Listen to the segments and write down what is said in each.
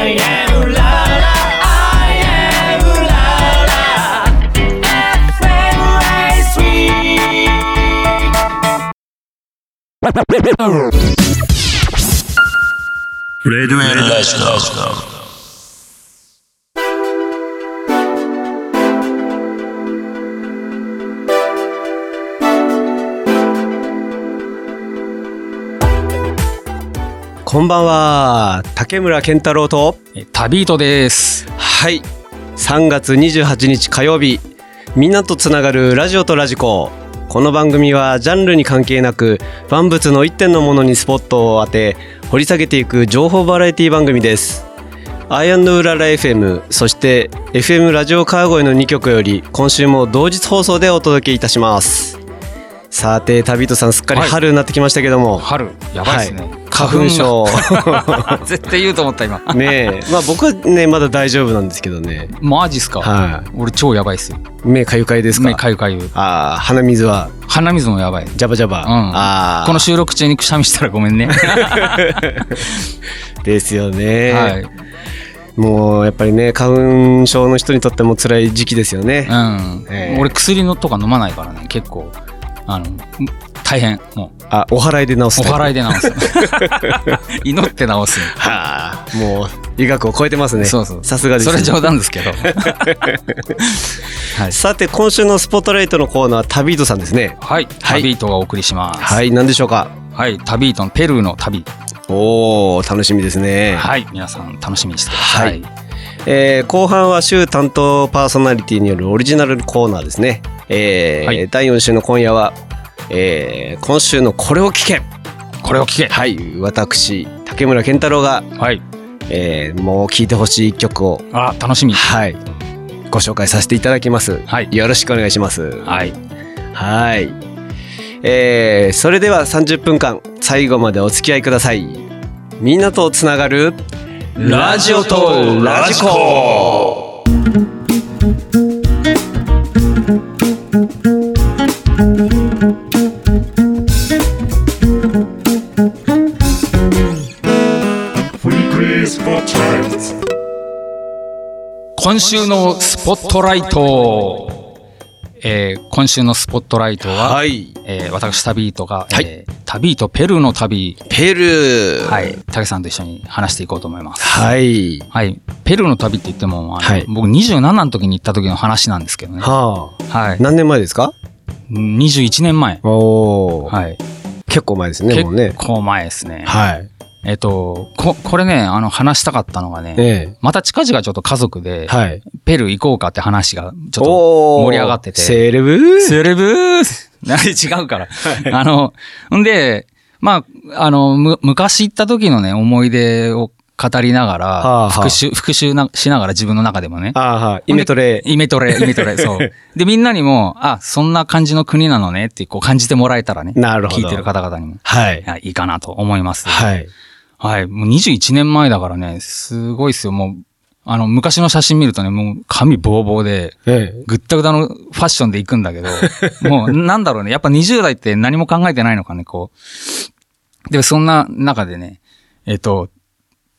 I am ooh. I am ooh la la. Sweet. Red Red Red こんばんは竹村健太郎と。え旅人です。はい。3月28日火曜日みんなとつながるラジオとラジコ。この番組はジャンルに関係なく万物の一点のものにスポットを当て掘り下げていく情報バラエティ番組です。アイアンドウララ FM そして FM ラジオ川越の2曲より今週も同日放送でお届けいたします。さて旅人さんすっかり春になってきましたけども、春、やばいですね。はい花粉症が 絶対言うと思った今。ねえまあ僕はねまだ大丈夫なんですけどねマジっすか、は俺超やばいっす目かゆかゆですか？目かゆかゆ。ああ鼻水は？鼻水もやばい。ジャバジャバ、うん。ああこの収録中にくしゃみしたらごめんね。ですよね、はい。もうやっぱりね花粉症の人にとっても辛い時期ですよね、うん。ええ俺薬のとか飲まないからね、結構、あの、大変。もあお祓いで治すう、お祓いで治す。祈って治す。はあもう医学を超えてますねそうそう。さすがですそれ冗談ですけど。はい。さて今週のスポットライトのコーナーは旅人さんですねはい。はい旅人がお送りします。はい何でしょうか？はい。旅人のペルーの旅。おお楽しみですねはい。皆さん楽しみにしてください。えー後半は週担当パーソナリティによるオリジナルコーナーですね、えーはい第4週の今夜は、えー今週のこれを聞け。これを聞け。はい。私竹村健太郎が、はい。えーもう聴いてほしい一曲をあ、楽しみ。はい。ご紹介させていただきます、はい。よろしくお願いします。はい。はい。えーそれでは30分間最後までお付き合いください。みんなとつながるラジオとラジコ今週のスポットライト。えー今週のスポットライトは、はいえー私、旅人が、はいえー旅とペルーの旅、ペルーはい、竹さんと一緒に話していこうと思います。はいはい。ペルーの旅って言っても、あのはい僕27の時に行った時の話なんですけどね。はあはい。何年前ですか？21年前。おお、はい。結構前ですねもうね結構前ですね。はいえっと、こ、これね、あの、話したかったのがね、えまた近々ちょっと家族でえ、はいペルー行こうかって話がちょっと盛り上がっててセレブセレブー違うから。あの、んで、まあ、あの、む、昔行った時のね、思い出を語りながら、はあはあ復習、復習なしながら自分の中でもね。ああはいイメトレイメトレ、イメトレ、そう。で、みんなにも、あ、そんな感じの国なのねってこう感じてもらえたらね。なるほど聞いてる方々にも。はいいいかなと思います。はいはい。もう21年前だからね、すごいっすよ。もう、あの、昔の写真見るとね、もう髪ボーボーで、ええぐったぐたのファッションで行くんだけど、もうなんだろうね。やっぱ20代って何も考えてないのかね、こう。で、そんな中でね、えっと、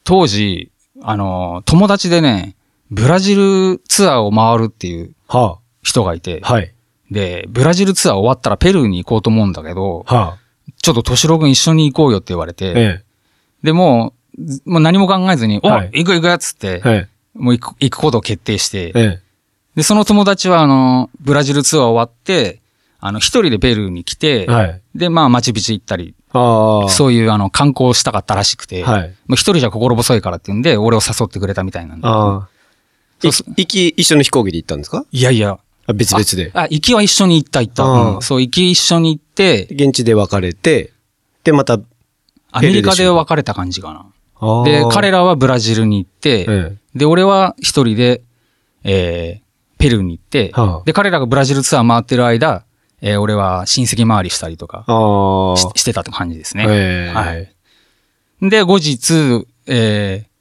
当時、あの、友達でね、ブラジルツアーを回るっていうは人がいて、あはいで、ブラジルツアー終わったらペルーに行こうと思うんだけど、はあちょっと敏郎君一緒に行こうよって言われて、えで、もう、ずもう何も考えずに、お、はい行く行くっつってえ、えもう行く、行くことを決定してえ、えで、その友達は、あの、ブラジルツアー終わって、あの、一人でペルーに来て、えはいで、まあ、マチュピチュ行ったり、そういう、あの、観光したかったらしくて、はいもう一人じゃ心細いからって言うんで、俺を誘ってくれたみたいなんだ。ああそうそ行き一緒の飛行機で行ったんですかいやいや、あ別々であ、行きは一緒に行った行った。うんそう、行き一緒に行って、現地で別れてでまたアメリカで別れた感じかな。で、彼らはブラジルに行って、えで、俺は一人で、えー、ペルーに行って、はあ。で、彼らがブラジルツアー回ってる間、えー俺は親戚回りしたりとかししてたって感じですね。ええ。はい。で、後日、えー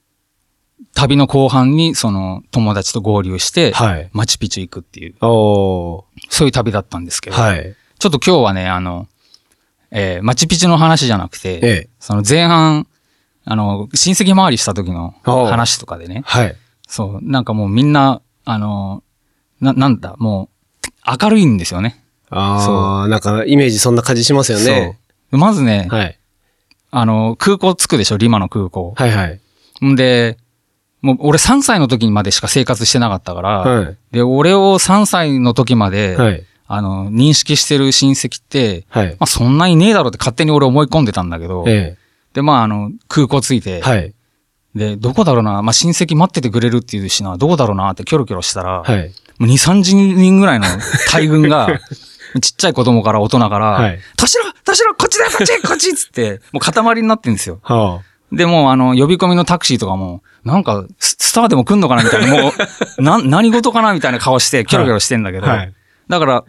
旅の後半にその友達と合流して、はい。マチュピチュ行くっていう、おそういう旅だったんですけど、ーはい。ちょっと今日はね、あの、えーマチュピチュの話じゃなくて、ええその前半、あの、親戚回りした時の話とかでね。はい。そう、なんかもうみんな、あの、な、なんだ、もう、明るいんですよね。ああ、なんかイメージそんな感じしますよね。そう。まずね、はい。あの、空港着くでしょ、リマの空港。はいはい。んで、もう俺3歳の時までしか生活してなかったから、はい。で、俺を3歳の時まで、はい。あの、認識してる親戚って、はい。まあそんなにねえだろうって勝手に俺思い込んでたんだけど、えで、まああの、空港着いて、え。はい。で、どこだろうな、まあ親戚待っててくれるっていうしな、どうだろうなってキョロキョロしたら、はい。もう2、30人ぐらいの大群が、ちっちゃい子供から大人から、はい田代田代こっちだよこっちこっちっつって、もう塊になってんですよ。はで、もうあの、呼び込みのタクシーとかも、なんか、ススターでも来んのかなみたいな、もう、な、何事かなみたいな顔して、キョロキョロしてんだけあ。ど、はい。だから、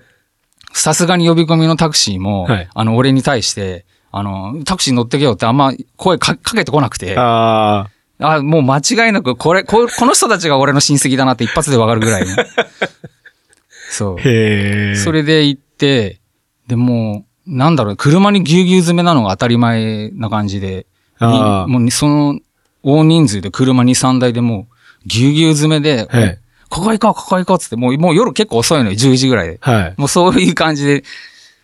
さすがに呼び込みのタクシーも、はいあの、俺に対して、あの、タクシー乗ってけよってあんま声かかけてこなくて、ああもう間違いなく、これ、ここの人たちが俺の親戚だなって一発でわかるぐらいの。そうあ。。へえ。それで行って、で、もう、なんだろう、車にぎゅうぎゅう詰めなのが当たり前な感じで、もうその、大人数で車2、3台でもう、ぎゅうぎゅう詰めで、はい。ここ行こう、ここ行こうっつって、もう、もう夜結構遅いのよ、10時ぐらいで。はい。もうそういう感じで、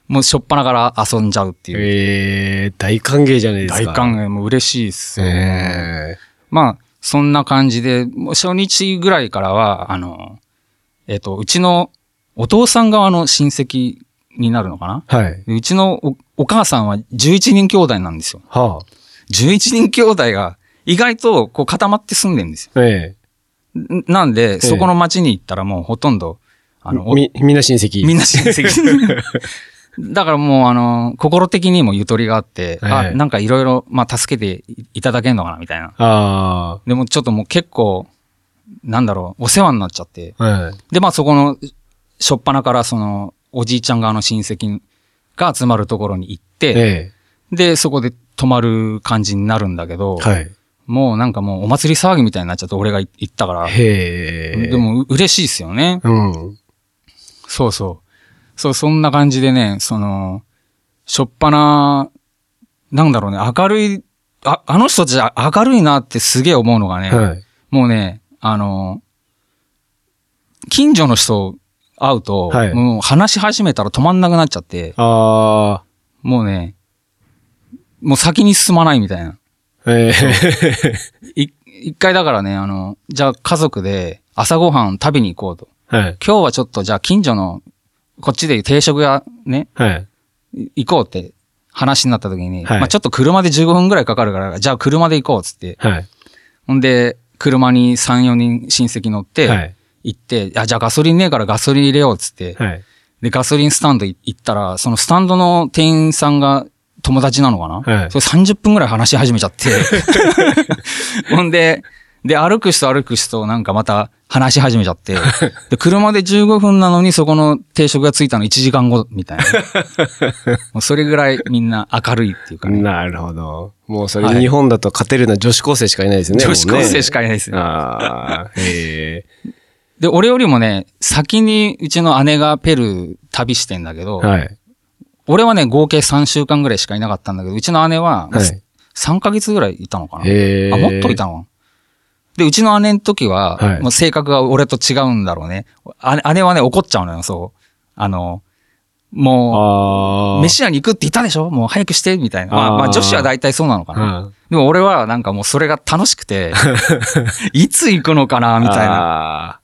もうしょっぱなから遊んじゃうっていう。ええ、大歓迎じゃないですか。大歓迎も嬉しいっすよ。ええ。まあ、そんな感じで、もう初日ぐらいからは、あの、えっ、と、うちのお父さん側の親戚になるのかな？はい。でうちのおお母さんは11人兄弟なんですよ。は11人兄弟が意外とこう固まって住んでるんですよ。あ。えんなんで、そこの町に行ったらもうほとんど、あえ。の、おみ、みんな親戚。みんな親戚。だからもうあの、心的にもゆとりがあって、ええあ、なんかいろいろ、まあ助けていただけんのかなみたいな。あでもちょっともう結構、なんだろう、お世話になっちゃって。あ。はい。で、まあそこの、しょっぱなからその、おじいちゃん側の親戚が集まるところに行って、えで、そこで泊まる感じになるんだけど、え。はい。もうなんかもうお祭り騒ぎみたいになっちゃって俺が行ったから、へえ。で、もう嬉しいですよね。うん。そうそう。そう、そんな感じでね、その、しょっぱな、なんだろうね、明るい、あ、あの人たち明るいなってすげえ思うのがね、はい。もうね、あの、近所の人会うと、はいもう話し始めたら止まんなくなっちゃって、あもうね、もう先に進まないみたいな。あ。ええ。い一回だからね、あの、じゃあ家族で朝ごはん食べに行こうと。はい。今日はちょっとじゃあ近所の、こっちで定食屋ね、はい。い行こうって話になった時に、はいまあちょっと車で15分ぐらいかかるから、じゃあ車で行こうっつって。はい。ほんで、車に3、4人親戚乗って、はい。行って、あ、じゃあガソリンねえからガソリン入れようっつって。はい。で、ガソリンスタンド行ったら、そのスタンドの店員さんが友達なのかな、はいそれ30分ぐらい話し始めちゃって。ほんで、で、歩く人歩く人なんかまた話し始めちゃって。で、車で15分なのにそこの定食がついたの1時間後みたいな。もうそれぐらいみんな明るいっていうかね。なるほど。もうそれはい日本だと勝てるのは女子高生しかいないですよね。女子高生しかいいないですよ。ああ。へえ。で、俺よりもね、先にうちの姉がペルー旅してんだけど、はい。俺はね、合計3週間ぐらいしかいなかったんだけど、うちの姉は、はい。3ヶ月ぐらいいたのかな。あ、もっといたの。で、うちの姉の時は、はいもう性格が俺と違うんだろうね。姉姉はね、怒っちゃうのよ、そう。あの、もう。飯屋に行くって言ったでしょ？もう早くして、みたいな。まあ、まあ女子は大体そうなのかな。うんでも俺はなんかもうそれが楽しくて、いつ行くのかな、みたいな。な。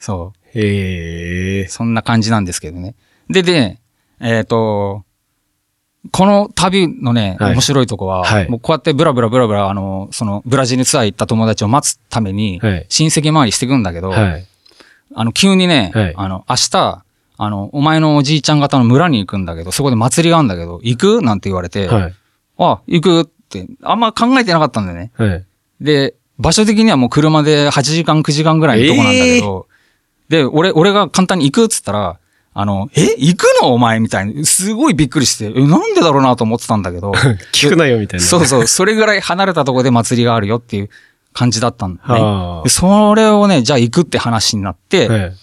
そへえう。。そんな感じなんですけどね。で、で、えっ、と、この旅のね、はい面白いとこは、はいもうこうやってブラブラブラブラ、あの、その、ブラジルツアー行った友達を待つために、はい親戚回りしていくんだけど、はい。あの、急にね、はいあの、明日、あの、お前のおじいちゃん方の村に行くんだけど、そこで祭りがあるんだけど、行くなんて言われて、はい。あ、行くって、あんま考えてなかったんだよね。はい。で、場所的にはもう車で8時間、9時間ぐらいのとこなんだけど、で、俺、俺が簡単に行くっつったら、あの、え行くの？お前みたいに、すごいびっくりして、え、なんでだろうなと思ってたんだけど、聞くなよみたいな。そうそう、それぐらい離れたところで祭りがあるよっていう感じだったんだね。それをね、じゃあ行くって話になって、あ。はい。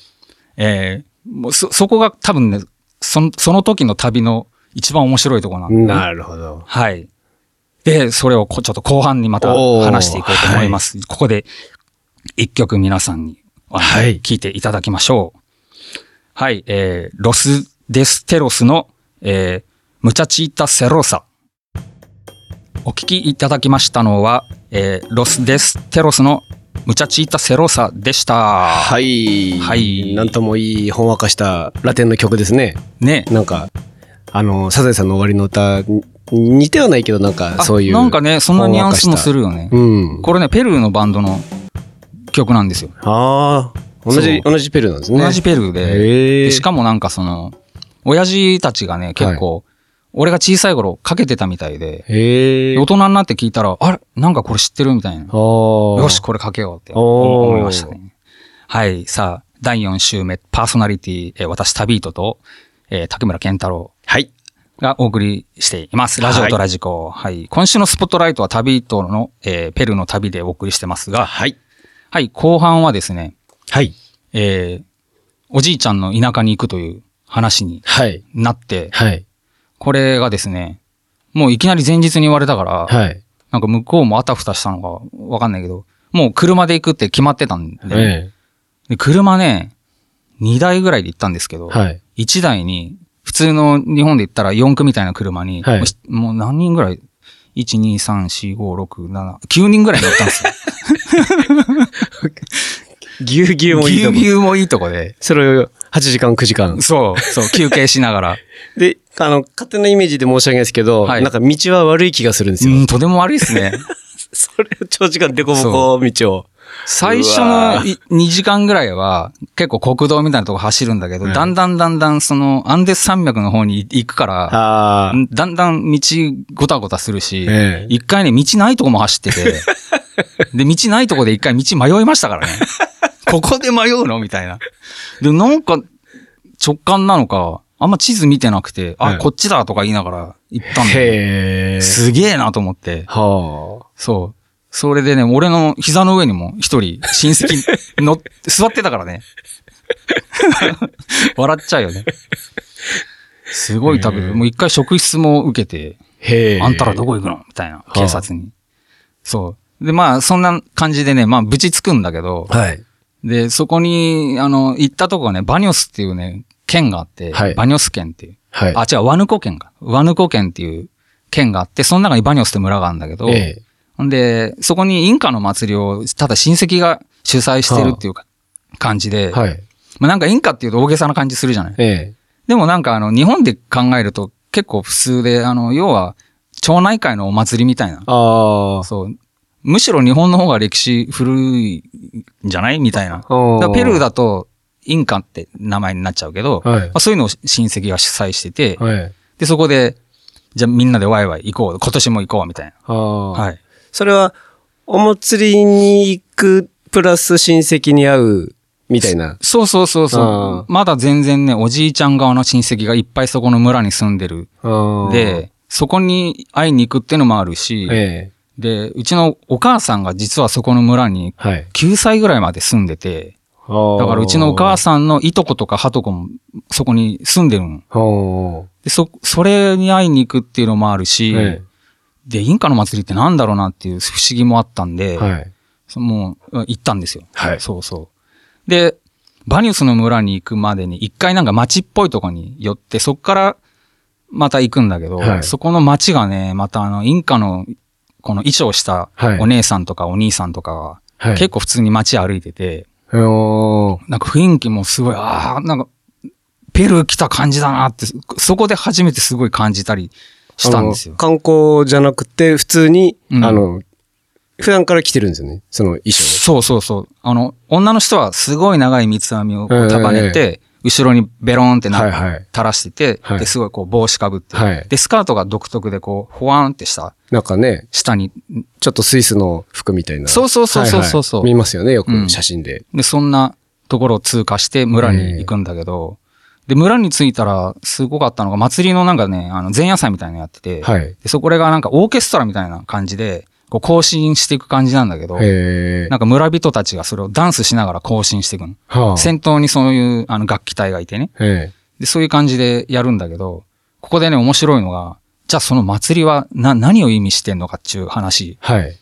えーもうそ、そこが多分ね、その、その時の旅の一番面白いところなんで、なるほど。はい。で、それをこちょっと後半にまた話していこうと思います。ここで一曲皆さんに、はい聞いていただきましょう。はい、えー、ロス・デス・テロスの、えー、ムチャチータ・セロサ。お聞きいただきましたのは、えー、ロス・デス・テロスのムチャチータ・セロサでした。はい。はいなんともいい、ほんわかしたラテンの曲ですね。ね。なんか、あの、サザエさんの終わりの歌に似てはないけど、なんかあそういう。なんかね、そんなニュアンスもするよね。うん。これね、ペルーのバンドの曲なんですよ。ああ、同じ、そ同じペルーなんですね。同じペルーで。でしかもなんかその、親父たちがね、結構、俺が小さい頃かけてたみたいで。大人になって聞いたら、あれ？なんかこれ知ってるみたいな。よし、これかけようって思いましたね。はい、さあ、第4週目、パーソナリティ、えー私、タビートと、えー竹村健太郎はい。がお送りしています。ラジオとラジコ。はい。今週のスポットライトは旅人の、えーペルーの旅でお送りしてますが、はい。はい、後半はですね、はい。えーおじいちゃんの田舎に行くという話にはい。なって、はい。これがですね、もういきなり前日に言われたから、はい。なんか向こうもあたふたしたのかわかんないけど、もう車で行くって決まってたんで、えで車ね、2台ぐらいで行ったんですけど、え。はい。1台に、普通の日本で言ったら4区みたいな車に、はいもうしもう何人ぐらい ?1、2、3、4、5、6、7、9人ぐらい乗ったんですよ。ぎゅうぎゅうもいいぎゅとこ。うぎゅうもいいとこで。それを8時間、9時間。そう、そう、休憩しながら。で、あの、勝手なイメージで申し訳ないですけど、はいなんか道は悪い気がするんですよ。うん、とても悪いですね。それを長時間デコボコ道を。最初のい2時間ぐらいは結構国道みたいなとこ走るんだけど、うんだんだんだんだんそのアンデス山脈の方に行くから。だんだん道ごたごたするし、ええ一回ね、道ないとこも走ってて、で、道ないとこで一回道迷いましたからね。ここで迷うの？みたいな。で、なんか直感なのか、あんま地図見てなくて、あ、ええこっちだとか言いながら行ったんで、へえ。すげえなと思って。はそう。それでね、俺の膝の上にも一人親戚 の座ってたからね。笑っちゃうよね。すごい食べて、へえもう一回職質も受けて、あ。へえ。あんたらどこ行くの？みたいな、警察に。そう。で、まあ、そんな感じでね、まあ、ぶちつくんだけど、はい。で、そこに、あの、行ったとこがね、バニョスっていうね、県があって、はいバニョス県っていう。はい。あ、違う、ワヌコ県か。ワヌコ県っていう県があって、その中にバニョスって村があるんだけど、ええ。ほんで、そこにインカの祭りを、ただ親戚が主催してるっていうか、感じで、はい。まあなんかインカっていうと大げさな感じするじゃないええ。でもなんかあの、日本で考えると結構普通で、あの、要は、町内会のお祭りみたいな。ああ。そう。むしろ日本の方が歴史古いんじゃない？みたいな。ペルーだと、インカって名前になっちゃうけど、はいまあ、そういうのを親戚が主催してて、はい。で、そこで、じゃあみんなでワイワイ行こう。今年も行こう、みたいな。はい。それは、お祭りに行く、プラス親戚に会う、みたいな？そうそうそうそあう。まだ全然ね、おじいちゃん側の親戚がいっぱいそこの村に住んでる。で、そこに会いに行くっていうのもあるし、ええ。で、うちのお母さんが実はそこの村にはい。9歳ぐらいまで住んでて、だだからうちのお母さんのいとことかはとこもそこに住んでるの。で、そ、それに会いに行くっていうのもあるし、えで、インカの祭りってなんだろうなっていう不思議もあったんで、え。はい。そもう行ったんですよ。はいそうそう。で、バニュスの村に行くまでに一回なんか町っぽいとこに寄って、そっからまた行くんだけど、はいそこの町がね、またあの、インカのこの衣装したはいお姉さんとかお兄さんとかが、はい。結構普通に街歩いてて、構、なんか雰囲気もすごい、ああ、なんか、ペルー来た感じだなって、そこで初めてすごい感じたりしたんですよ。観光じゃなくて、普通に、うんあの、普段から来てるんですよね。その衣装。そうそうそう。あの、女の人はすごい長い三つ編みを束ねて、後ろにベローンってな、垂らしてて、はい。で、すごいこう帽子かぶって、はい。で、スカートが独特でこう、ほわーんってした、なんかね、下に、ちょっとスイスの服みたいな。そうそうそうそうそうそう。はいはい。見ますよね、ようん。く写真で。で、そんなところを通過して村に行くんだけど、で、村に着いたらすごかったのが、祭りのなんかね、あの、前夜祭みたいなのやってて、はい。で、そこれがなんかオーケストラみたいな感じで、こう行進していく感じなんだけど。なんか村人たちがそれをダンスしながら行進していくの。はあ。先頭にそういうあの楽器隊がいてね。えで、そういう感じでやるんだけど、ここでね、面白いのが、じゃあその祭りはな、何を意味してんのかっていう話。はい。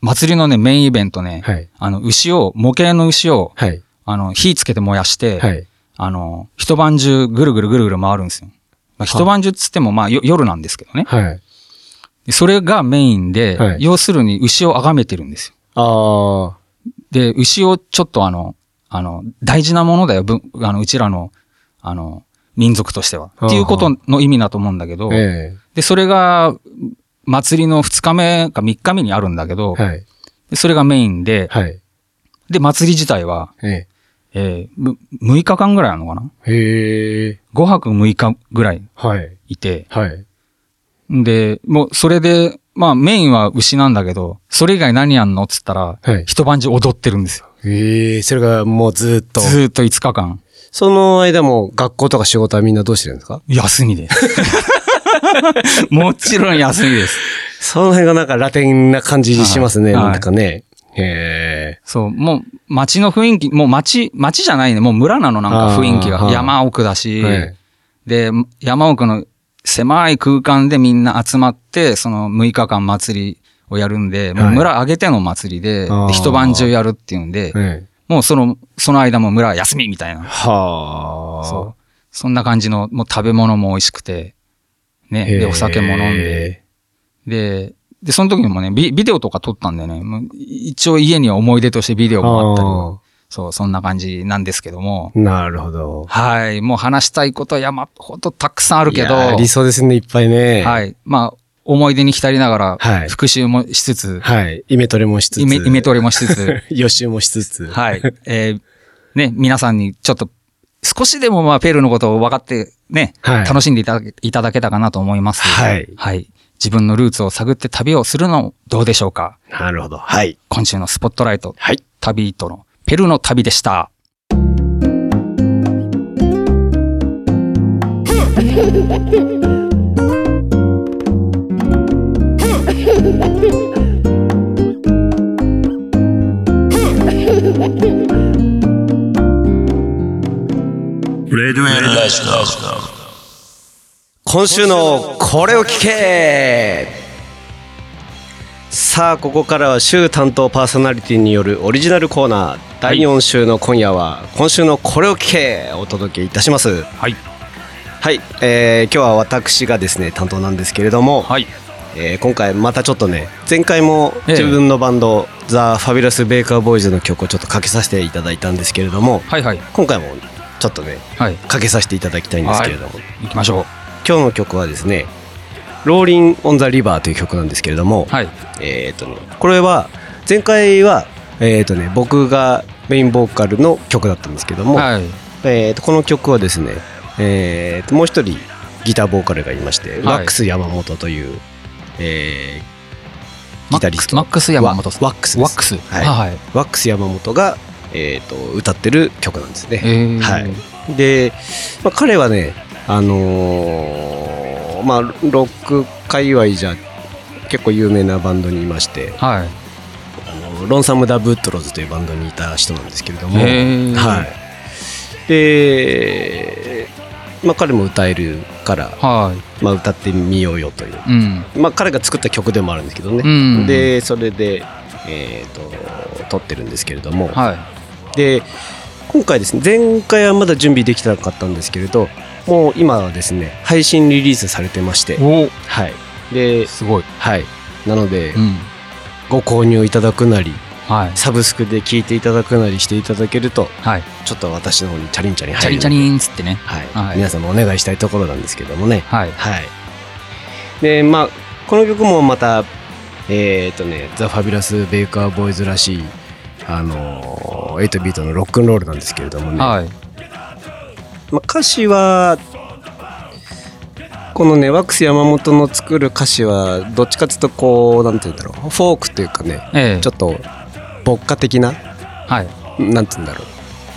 祭りのね、メインイベントね、はい。あの、牛を、模型の牛を、はい。あの、火つけて燃やして、はい。あの、一晩中ぐるぐるぐるぐる回るんですよ。まあ、一晩中っつっても、まあ、よ夜なんですけどね。はい。でそれがメインで、はい要するに牛を崇めてるんですよ。あで、牛をちょっとあの、あの、大事なものだよ、ぶあの、うちらの、あの、民族としては。あっていうことの意味だと思うんだけど、あ。えで、それが、祭りの2日目か3日目にあるんだけど、えはい。でそれがメインで、はい。で、祭り自体は、ええーむ6日間ぐらいあるのかな？えへえ。?5 泊6日ぐらいはい。いて、はい。で、もうそれで、まあメインは牛なんだけど、それ以外何やんの？っつったら、はい一晩中踊ってるんですよ。ええ、それがもうずーっと。ずーっと5日間。その間も学校とか仕事はみんなどうしてるんですか？休みです。もちろん休みです。その辺がなんかラテンな感じにしますね。はいなんかね。へえ。そう、もう街の雰囲気、もう街、街じゃないね、もう村なのなんか雰囲気が。山奥だし、はいで、山奥の狭い空間でみんな集まって、その6日間祭りをやるんで、もう村挙げての祭りで、あー。で一晩中やるっていうんで、はいもうその、その間も村は休みみたいな。はあ。そう。そんな感じの、もう食べ物も美味しくて、ね、で、お酒も飲んで、で、で、その時にもね、ビビデオとか撮ったんでね、もう一応家には思い出としてビデオもあったり、あそう、そんな感じなんですけども、あ。なるほど。はい、もう話したいことは山ほどたくさんあるけど、いやー理想ですね、いっぱいね。。はいい、まあ、思い出に浸りながら、はい復習もしつつ、はい。イメトレもしつつ。イメイメトレもしつつ、予習もしつつ。はい。えーね、皆さんにちょっと、少しでもまあ、ペルーのことを分かって、ね、はい楽しんでいただけいただけたかなと思います。はいはい。自分のルーツを探って旅をするのどうでしょうか？なるほど。はい。今週のスポットライト、はい。旅人のペルーの旅でした。今週のこれを聞けさあここからは週担当パーソナリティによるオリジナルコーナー第4週の今夜は今週のこれを聞けお届けいたしますはい。はい、えー今日は私がですね担当なんですけれども、はい。えー今回またちょっとね前回もええ自分のバンド、ザ・ファビュラス・ベーカー・ボーイズの曲をちょっとかけさせていただいたんですけれどもはいはい。今回もちょっとねはい。かけさせていただきたいんですけれども、行きましょう。今日の曲はですね「ローリン・オン・ザ・リバー」という曲なんですけれども、はい。えっ、とねこれは前回はえっ、とね僕がメインボーカルの曲だったんですけども、はい。えーとこの曲はですね、えーともう一人ギターボーカルがいまして、ワックス山本という、えーギタリストマックス山本ワワックスワックス。はいはい。ワックス山本が、えー、と歌ってる曲なんですね、えーはい、で、まあ、彼はねあのーまあロック界隈じゃ結構有名なバンドにいましてはい。ロンサム・ダ・ブッドローズというバンドにいた人なんですけれども、はい、で、まあ、彼も歌えるから、はい。まあ、歌ってみようよという、うん。まあ、彼が作った曲でもあるんですけどね、うん。でそれで、えー、と撮ってるんですけれども、はい。で今回ですね前回はまだ準備できてなかったんですけれどもう今はですね配信リリースされてまして。お。はい。ですごい。はい。なので、うん。ご購入いただくなりはい。サブスクで聞いていただくなりしていただけるとはい。ちょっと私の方にチャリンチャリンチャリチャリンっつってね。はい、はい皆様お願いしたいところなんですけどもねはい。はいでまあこの曲もまたえっ、とねザ・ファビュラス・ベイカー・ボーイズらしいあのー、8ビートのロックンロールなんですけれどもね、はい。まあ、歌詞はこのねワックス山本の作る歌詞はどっちかっていうとこうなんて言うんだろう。フォークというかねええ。ちょっと牧歌的なはい。なんて言うんだろう。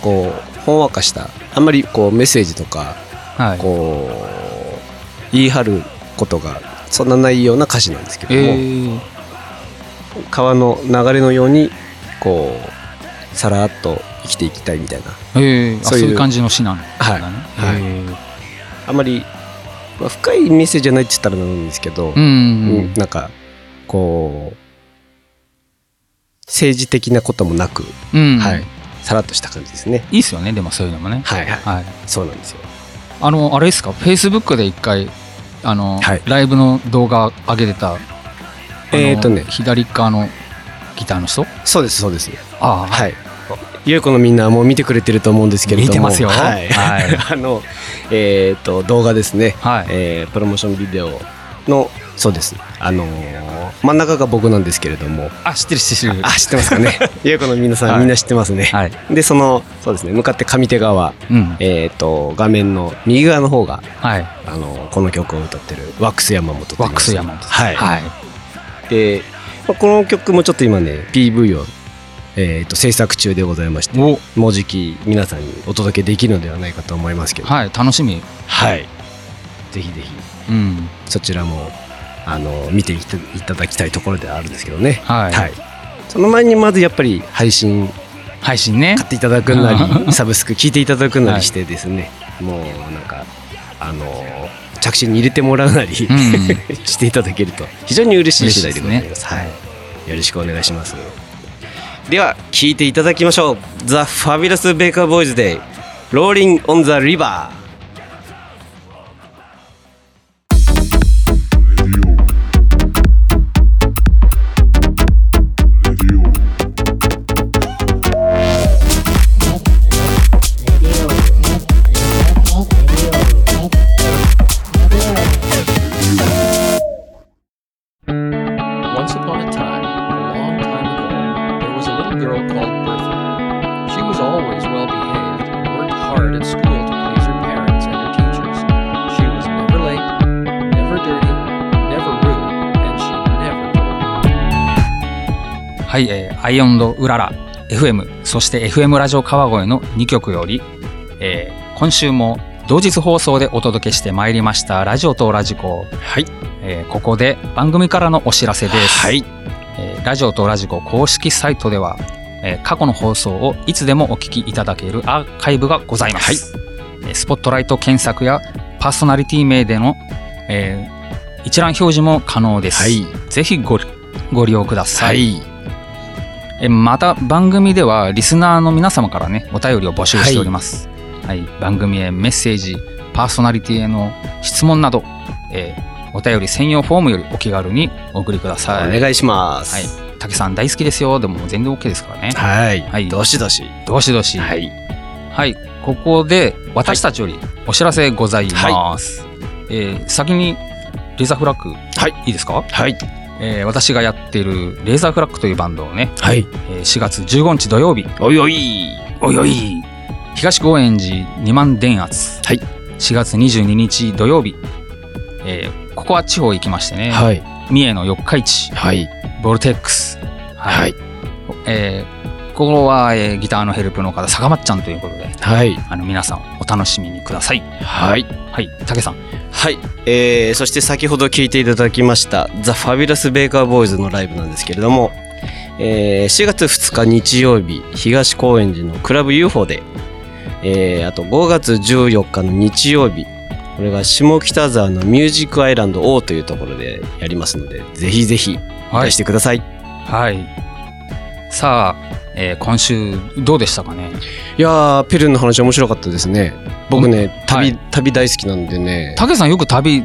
こうほんわかしたあんまりこうメッセージとかはい。こう言い張ることがそんなないような歌詞なんですけども、ええ。川の流れのようにこうさらっと生きていきたいみたいな。ええ。あそいういう感じの詩なんだね。はい。はい。えあんまりまあ、深いメッセージじゃないって言ったらなんですけど、うんうんなんかこう政治的なこともなく、うん。はい、さらっとした感じですね。いいっすよねでもそういうのもね。はいはい、はい。そうなんですよ。あのあれですか？フェイスブックで一回あの、はい。ライブの動画上げてたえーとね。左側のギターの人？そうですそうです。ああ。はい。ゆうこのみんなはもう見てくれてると思うんですけれども、見てますよ。はい。はい。あのえっ、と動画ですね。はい。えープロモーションビデオのそうです。あのー真ん中が僕なんですけれども、あ知ってる知ってる。あ知ってますかね。ゆうこの皆さん、はい。みんな知ってますね。はい。でそのそうですね。向かって上手側、うん。えっ、と画面の右側の方がはい。あのこの曲を歌ってるワックス山本ワックス山本はい。はい。で、まあこの曲もちょっと今ね PV をえー、と制作中でございましてお。もうじき皆さんにお届けできるのではないかと思いますけど。はい楽しみ。はい。ぜひぜひうん。そちらもあの見ていただきたいところではあるんですけどね。はい、その前にまずやっぱり配信。配信ね。買っていただくなり サブスク聞いていただくなりしてですね、もうなんかあの着信に入れてもらうなり、うん。していただけると非常に嬉しい次第でございます。嬉しいですはい、よろしくお願いしますでは聞いていただきましょう「ザ・ファビュラス・ベーカー・ボーイズ・デイ」「ローリン・オン・ザ・リバー」アイオンドウララ FM そして FM ラジオ川越の2曲より、えー今週も同日放送でお届けしてまいりましたラジオとラジコ、はい。えーここで番組からのお知らせです、はい。えーラジオとラジコ公式サイトでは、えー過去の放送をいつでもお聞きいただけるアーカイブがございます、えースポットライト検索やパーソナリティ名での、えー一覧表示も可能です、はい。ぜひごご利用くださ、はいいえまた番組ではリスナーの皆様からねお便りを募集しております、はい。番組へメッセージパーソナリティへの質問など、えーお便り専用フォームよりお気軽にお送りください。お願いします。はい。竹さん大好きですよ。でも全然 OK ですからね。はい、はい。どしどし。どしどし。はい。はい。ここで私たちよりお知らせございます、えー先にレーザーフラッグはい。いいですか、はいえー私がやっているレーザーフラッグというバンドをね、はい。えー4月15日土曜日。おいおい。おいおい。東高円寺2万電圧、はい。4月22日土曜日、えーここは地方行きましてね、はい。三重の四日市。はい。ボルテックス。はい。えーここは、えーギターのヘルプの方坂まっちゃんということで。はい。あの皆さんお楽しみにください。はい。はい。竹さんはい、えー、そして先ほど聞いていただきました「ザ・ファビュラス・ベーカー・ボーイズ」のライブなんですけれども、えー4月2日日曜日東高円寺のクラブ UFO で、えーあと5月14日の日曜日これが下北沢のミュージックアイランド O というところでやりますのでぜひぜひい。らしてください、はい。さあ、えー今週どうでしたかね？いやーペルーの話面白かったですね僕ね旅,、はい。旅大好きなんでね。竹さんよく旅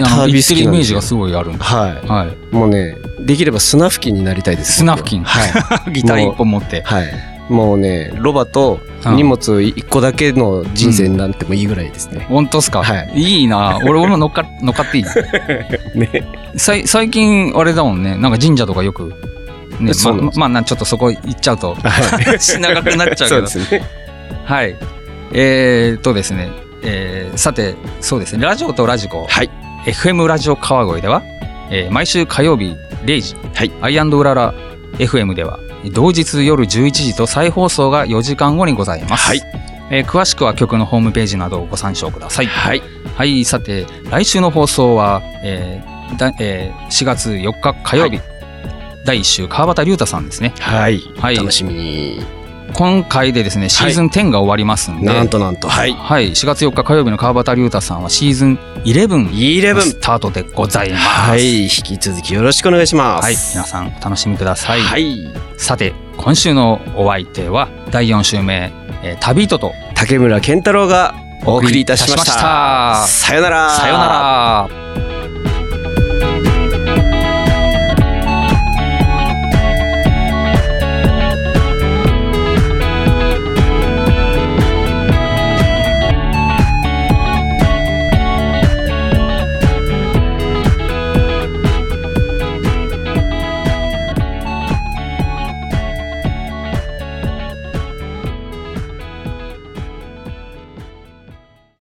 あの旅行ってるイメージがすごいあるんでははい。いもうねできれば砂付近になりたいです砂付近僕ははい。ギター一本持って。はい。もうね、ロバと荷物一個だけの人生になってもいいぐらいですね。本当っすか、はい。い、いな。俺俺も乗っか 乗っかっていい？ね。さい最近あれだもんね。なんか神社とかよく？ねままあなちょっとそこ行っちゃうとはい。話長くなっちゃうけど。そうですね。はいえー、っとですね、えーさてそうですねラジオとラジコ、はい。FM ラジオ川越では、えー毎週火曜日0時、はいアイウララ FM では同日夜11時と再放送が4時間後にございます、はいえー詳しくは曲のホームページなどをご参照くださいはい。はい、さて、来週の放送は、えーだえー4月4日火曜日、第1週、川端龍太さんですね。はい。はい楽しみに。今回でですね、シーズン10が終わりますんで、なんとなんと。はい。はい、4月4日火曜日の川端龍太さんはシーズン11 11スタートでございます。はい。引き続きよろしくお願いします。はい、皆さんお楽しみください。はい。さて、今週のお相手は第4週目、えー旅人と竹村健太郎がお送りいたしました。お送りいたしました。さよなら。さよなら。